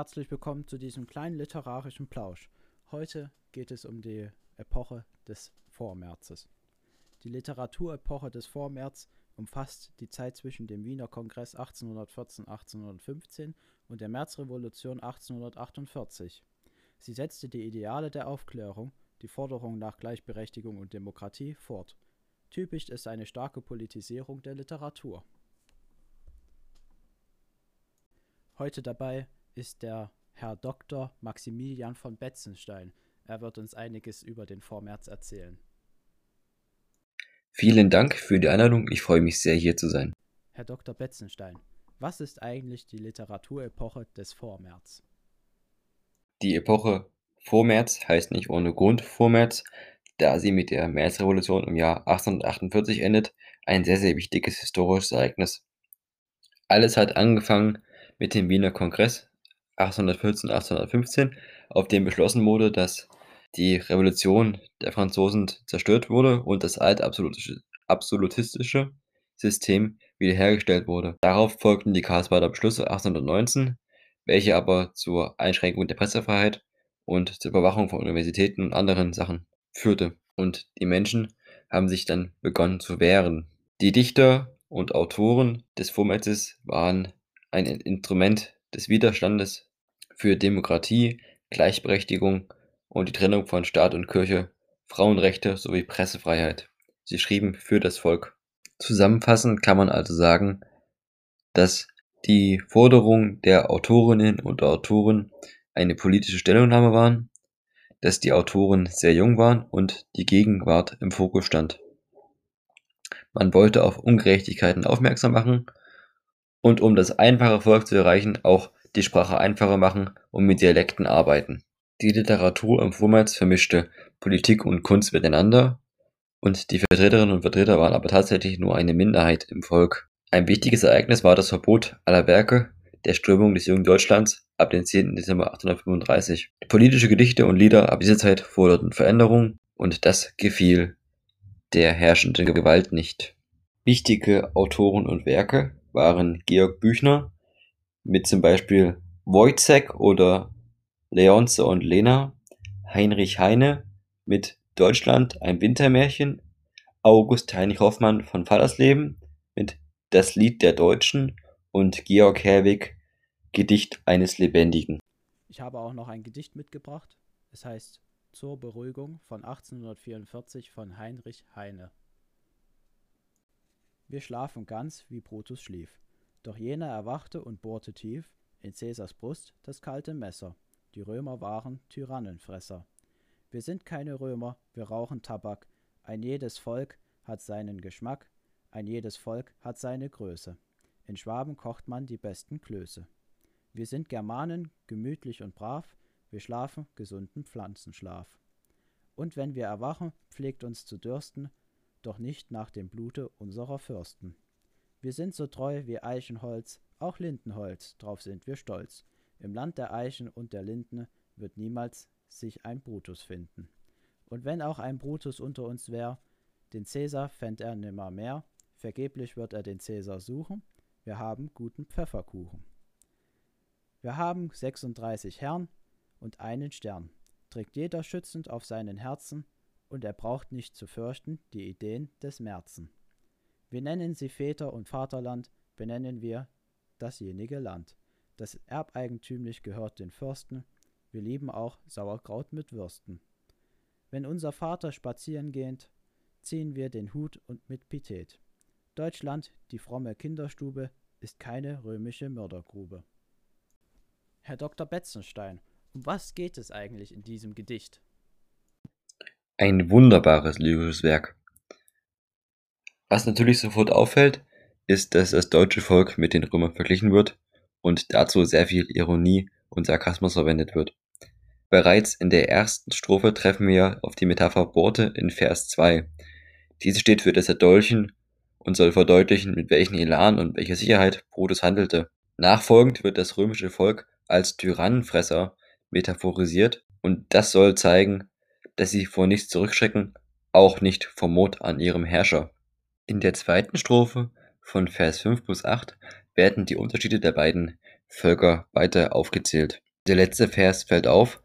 Herzlich willkommen zu diesem kleinen literarischen Plausch. Heute geht es um die Epoche des Vormärzes. Die Literaturepoche des Vormärz umfasst die Zeit zwischen dem Wiener Kongress 1814-1815 und der Märzrevolution 1848. Sie setzte die Ideale der Aufklärung, die Forderung nach Gleichberechtigung und Demokratie fort. Typisch ist eine starke Politisierung der Literatur. Heute dabei ist der Herr Dr. Maximilian von Betzenstein. Er wird uns einiges über den Vormärz erzählen. Vielen Dank für die Einladung. Ich freue mich sehr, hier zu sein. Herr Dr. Betzenstein, was ist eigentlich die Literaturepoche des Vormärz? Die Epoche Vormärz heißt nicht ohne Grund Vormärz, da sie mit der Märzrevolution im Jahr 1848 endet, ein sehr, sehr wichtiges historisches Ereignis. Alles hat angefangen mit dem Wiener Kongress 1814, 1815, auf dem beschlossen wurde, dass die Revolution der Franzosen zerstört wurde und das alte absolutistische System wiederhergestellt wurde. Darauf folgten die Karlsbader Beschlüsse 1819, welche aber zur Einschränkung der Pressefreiheit und zur Überwachung von Universitäten und anderen Sachen führte. Und die Menschen haben sich dann begonnen zu wehren. Die Dichter und Autoren des Vormärzes waren ein Instrument des Widerstandes für Demokratie, Gleichberechtigung und die Trennung von Staat und Kirche, Frauenrechte sowie Pressefreiheit. Sie schrieben für das Volk. Zusammenfassend kann man also sagen, dass die Forderungen der Autorinnen und Autoren eine politische Stellungnahme waren, dass die Autoren sehr jung waren und die Gegenwart im Fokus stand. Man wollte auf Ungerechtigkeiten aufmerksam machen und um das einfache Volk zu erreichen, auch die Sprache einfacher machen und mit Dialekten arbeiten. Die Literatur im Vormärz vermischte Politik und Kunst miteinander und die Vertreterinnen und Vertreter waren aber tatsächlich nur eine Minderheit im Volk. Ein wichtiges Ereignis war das Verbot aller Werke der Strömung des jungen Deutschlands ab dem 10. Dezember 1835. Politische Gedichte und Lieder ab dieser Zeit forderten Veränderung und das gefiel der herrschenden Gewalt nicht. Wichtige Autoren und Werke waren Georg Büchner mit zum Beispiel Wojciech oder Leonce und Lena, Heinrich Heine mit Deutschland ein Wintermärchen, August Heinrich Hoffmann von Fallersleben mit Das Lied der Deutschen und Georg Herwig Gedicht eines Lebendigen. Ich habe auch noch ein Gedicht mitgebracht. Es heißt Zur Beruhigung von 1844 von Heinrich Heine. Wir schlafen ganz, wie Brutus schlief. Doch jener erwachte und bohrte tief in Cäsars Brust das kalte Messer. Die Römer waren Tyrannenfresser. Wir sind keine Römer, wir rauchen Tabak. Ein jedes Volk hat seinen Geschmack, ein jedes Volk hat seine Größe. In Schwaben kocht man die besten Klöße. Wir sind Germanen, gemütlich und brav, wir schlafen gesunden Pflanzenschlaf. Und wenn wir erwachen, pflegt uns zu dürsten, doch nicht nach dem Blute unserer Fürsten. Wir sind so treu wie Eichenholz, auch Lindenholz, drauf sind wir stolz. Im Land der Eichen und der Linden wird niemals sich ein Brutus finden. Und wenn auch ein Brutus unter uns wär, den Cäsar fänd er nimmer mehr, vergeblich wird er den Cäsar suchen, wir haben guten Pfefferkuchen. Wir haben 36 Herren und einen Stern, trägt jeder schützend auf seinen Herzen, und er braucht nicht zu fürchten die Ideen des Märzen. Wir nennen sie Väter und Vaterland, benennen wir dasjenige Land. Das erbeigentümlich gehört den Fürsten, wir lieben auch Sauerkraut mit Würsten. Wenn unser Vater spazieren geht, ziehen wir den Hut und mit Pitet. Deutschland, die fromme Kinderstube, ist keine römische Mördergrube. Herr Dr. Betzenstein, um was geht es eigentlich in diesem Gedicht? Ein wunderbares lyrisches Werk. Was natürlich sofort auffällt, ist, dass das deutsche Volk mit den Römern verglichen wird und dazu sehr viel Ironie und Sarkasmus verwendet wird. Bereits in der ersten Strophe treffen wir auf die Metapher Borte in Vers 2. Diese steht für das Erdolchen und soll verdeutlichen, mit welchem Elan und welcher Sicherheit Brutus handelte. Nachfolgend wird das römische Volk als Tyrannenfresser metaphorisiert und das soll zeigen, dass sie vor nichts zurückschrecken, auch nicht vor Mord an ihrem Herrscher. In der zweiten Strophe von Vers 5 bis 8 werden die Unterschiede der beiden Völker weiter aufgezählt. Der letzte Vers fällt auf,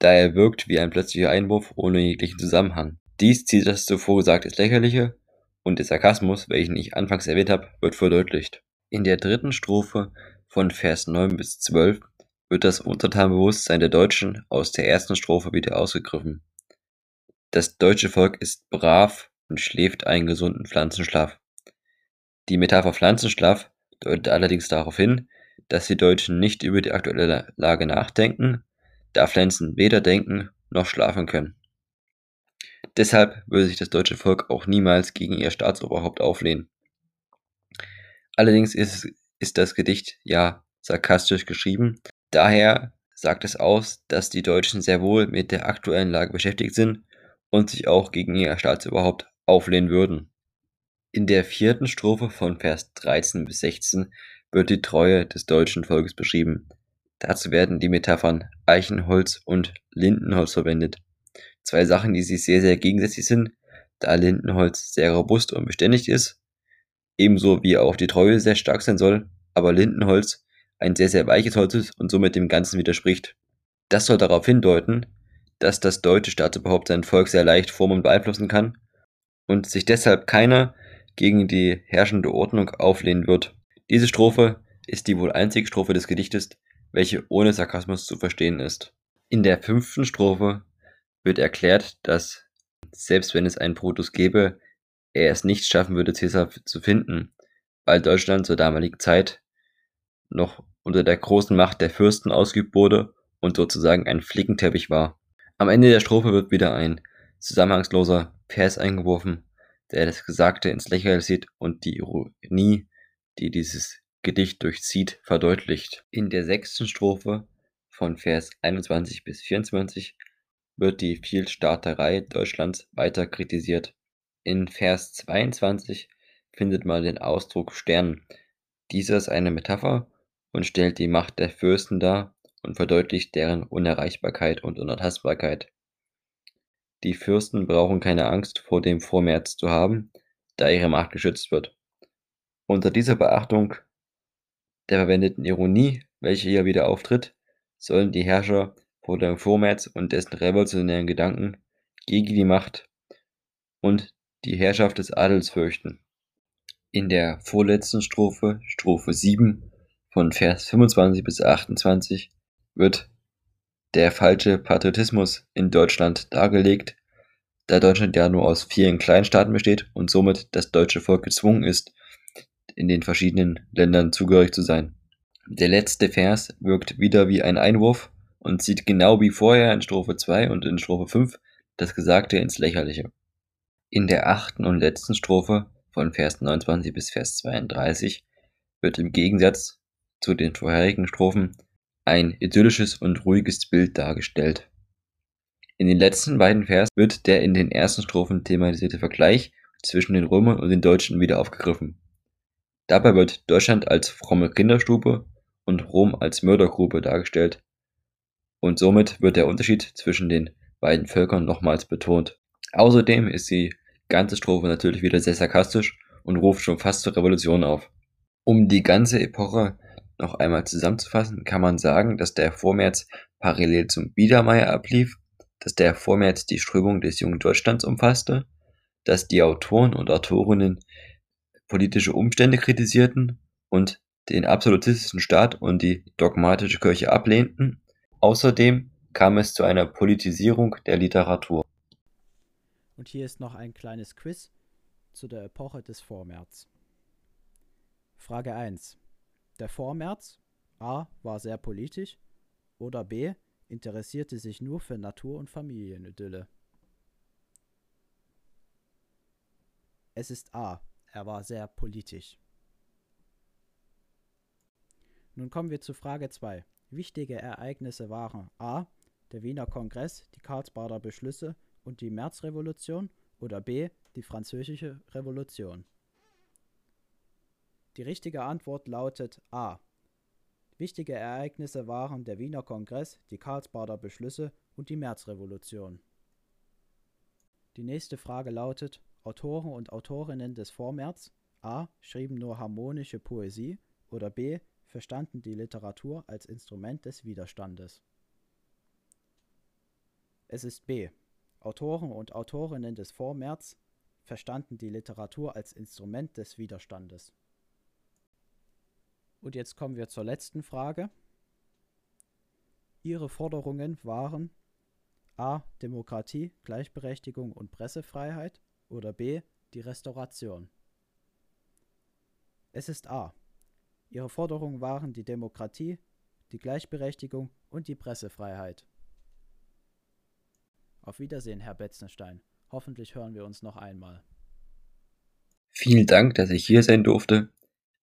da er wirkt wie ein plötzlicher Einwurf ohne jeglichen Zusammenhang. Dies zieht das zuvor Gesagte ins Lächerliche und der Sarkasmus, welchen ich anfangs erwähnt habe, wird verdeutlicht. In der dritten Strophe von Vers 9 bis 12 wird das Untertanbewusstsein der Deutschen aus der ersten Strophe wieder ausgegriffen. Das deutsche Volk ist brav und schläft einen gesunden Pflanzenschlaf. Die Metapher Pflanzenschlaf deutet allerdings darauf hin, dass die Deutschen nicht über die aktuelle Lage nachdenken, da Pflanzen weder denken noch schlafen können. Deshalb würde sich das deutsche Volk auch niemals gegen ihr Staatsoberhaupt auflehnen. Allerdings ist, ist das Gedicht ja sarkastisch geschrieben, daher sagt es aus, dass die Deutschen sehr wohl mit der aktuellen Lage beschäftigt sind und sich auch gegen ihr Staatsoberhaupt auflehnen würden. In der vierten Strophe von Vers 13 bis 16 wird die Treue des deutschen Volkes beschrieben. Dazu werden die Metaphern Eichenholz und Lindenholz verwendet. Zwei Sachen, die sich sehr, sehr gegensätzlich sind, da Lindenholz sehr robust und beständig ist, ebenso wie auch die Treue sehr stark sein soll, aber Lindenholz ein sehr, sehr weiches Holz ist und somit dem Ganzen widerspricht. Das soll darauf hindeuten, dass das deutsche Staatsoberhaupt sein Volk sehr leicht formen und beeinflussen kann und sich deshalb keiner gegen die herrschende Ordnung auflehnen wird. Diese Strophe ist die wohl einzige Strophe des Gedichtes, welche ohne Sarkasmus zu verstehen ist. In der fünften Strophe wird erklärt, dass selbst wenn es einen Brutus gäbe, er es nicht schaffen würde, Caesar zu finden, weil Deutschland zur damaligen Zeit noch unter der großen Macht der Fürsten ausgeübt wurde und sozusagen ein Flickenteppich war. Am Ende der Strophe wird wieder ein zusammenhangsloser Vers eingeworfen, der das Gesagte ins Lächerliche sieht und die Ironie, die dieses Gedicht durchzieht, verdeutlicht. In der sechsten Strophe von Vers 21 bis 24 wird die Vielstaaterei Deutschlands weiter kritisiert. In Vers 22 findet man den Ausdruck Stern. Dieser ist eine Metapher und stellt die Macht der Fürsten dar und verdeutlicht deren Unerreichbarkeit und Unantastbarkeit. Die Fürsten brauchen keine Angst vor dem Vormärz zu haben, da ihre Macht geschützt wird. Unter dieser Beachtung der verwendeten Ironie, welche hier wieder auftritt, sollen die Herrscher vor dem Vormärz und dessen revolutionären Gedanken gegen die Macht und die Herrschaft des Adels fürchten. In der vorletzten Strophe, Strophe 7, von Vers 25 bis 28, wird der falsche Patriotismus in Deutschland dargelegt, da Deutschland ja nur aus vielen Kleinstaaten besteht und somit das deutsche Volk gezwungen ist, in den verschiedenen Ländern zugehörig zu sein. Der letzte Vers wirkt wieder wie ein Einwurf und zieht genau wie vorher in Strophe 2 und in Strophe 5 das Gesagte ins Lächerliche. In der achten und letzten Strophe von Vers 29 bis Vers 32 wird im Gegensatz zu den vorherigen Strophen ein idyllisches und ruhiges Bild dargestellt. In den letzten beiden Vers wird der in den ersten Strophen thematisierte Vergleich zwischen den Römern und den Deutschen wieder aufgegriffen. Dabei wird Deutschland als fromme Kinderstube und Rom als Mördergrube dargestellt und somit wird der Unterschied zwischen den beiden Völkern nochmals betont. Außerdem ist die ganze Strophe natürlich wieder sehr sarkastisch und ruft schon fast zur Revolution auf. Um die ganze Epoche noch einmal zusammenzufassen, kann man sagen, dass der Vormärz parallel zum Biedermeier ablief, dass der Vormärz die Strömung des jungen Deutschlands umfasste, dass die Autoren und Autorinnen politische Umstände kritisierten und den absolutistischen Staat und die dogmatische Kirche ablehnten. Außerdem kam es zu einer Politisierung der Literatur. Und hier ist noch ein kleines Quiz zu der Epoche des Vormärz. Frage 1. Der Vormärz A war sehr politisch oder B interessierte sich nur für Natur- und Familienidylle. Es ist A. Er war sehr politisch. Nun kommen wir zu Frage 2. Wichtige Ereignisse waren A. Der Wiener Kongress, die Karlsbader Beschlüsse und die Märzrevolution oder B. die Französische Revolution. Die richtige Antwort lautet A. Wichtige Ereignisse waren der Wiener Kongress, die Karlsbader Beschlüsse und die Märzrevolution. Die nächste Frage lautet Autoren und Autorinnen des Vormärz A. schrieben nur harmonische Poesie oder B. verstanden die Literatur als Instrument des Widerstandes. Es ist B. Autoren und Autorinnen des Vormärz verstanden die Literatur als Instrument des Widerstandes. Und jetzt kommen wir zur letzten Frage. Ihre Forderungen waren a. Demokratie, Gleichberechtigung und Pressefreiheit oder b. die Restauration. Es ist a. Ihre Forderungen waren die Demokratie, die Gleichberechtigung und die Pressefreiheit. Auf Wiedersehen, Herr Betzenstein. Hoffentlich hören wir uns noch einmal. Vielen Dank, dass ich hier sein durfte.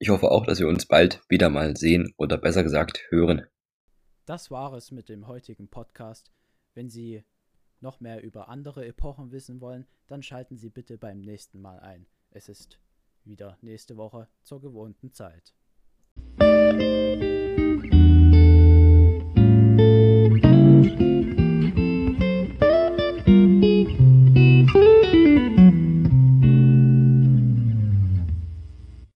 Ich hoffe auch, dass wir uns bald wieder mal sehen oder besser gesagt hören. Das war es mit dem heutigen Podcast. Wenn Sie noch mehr über andere Epochen wissen wollen, dann schalten Sie bitte beim nächsten Mal ein. Es ist wieder nächste Woche zur gewohnten Zeit.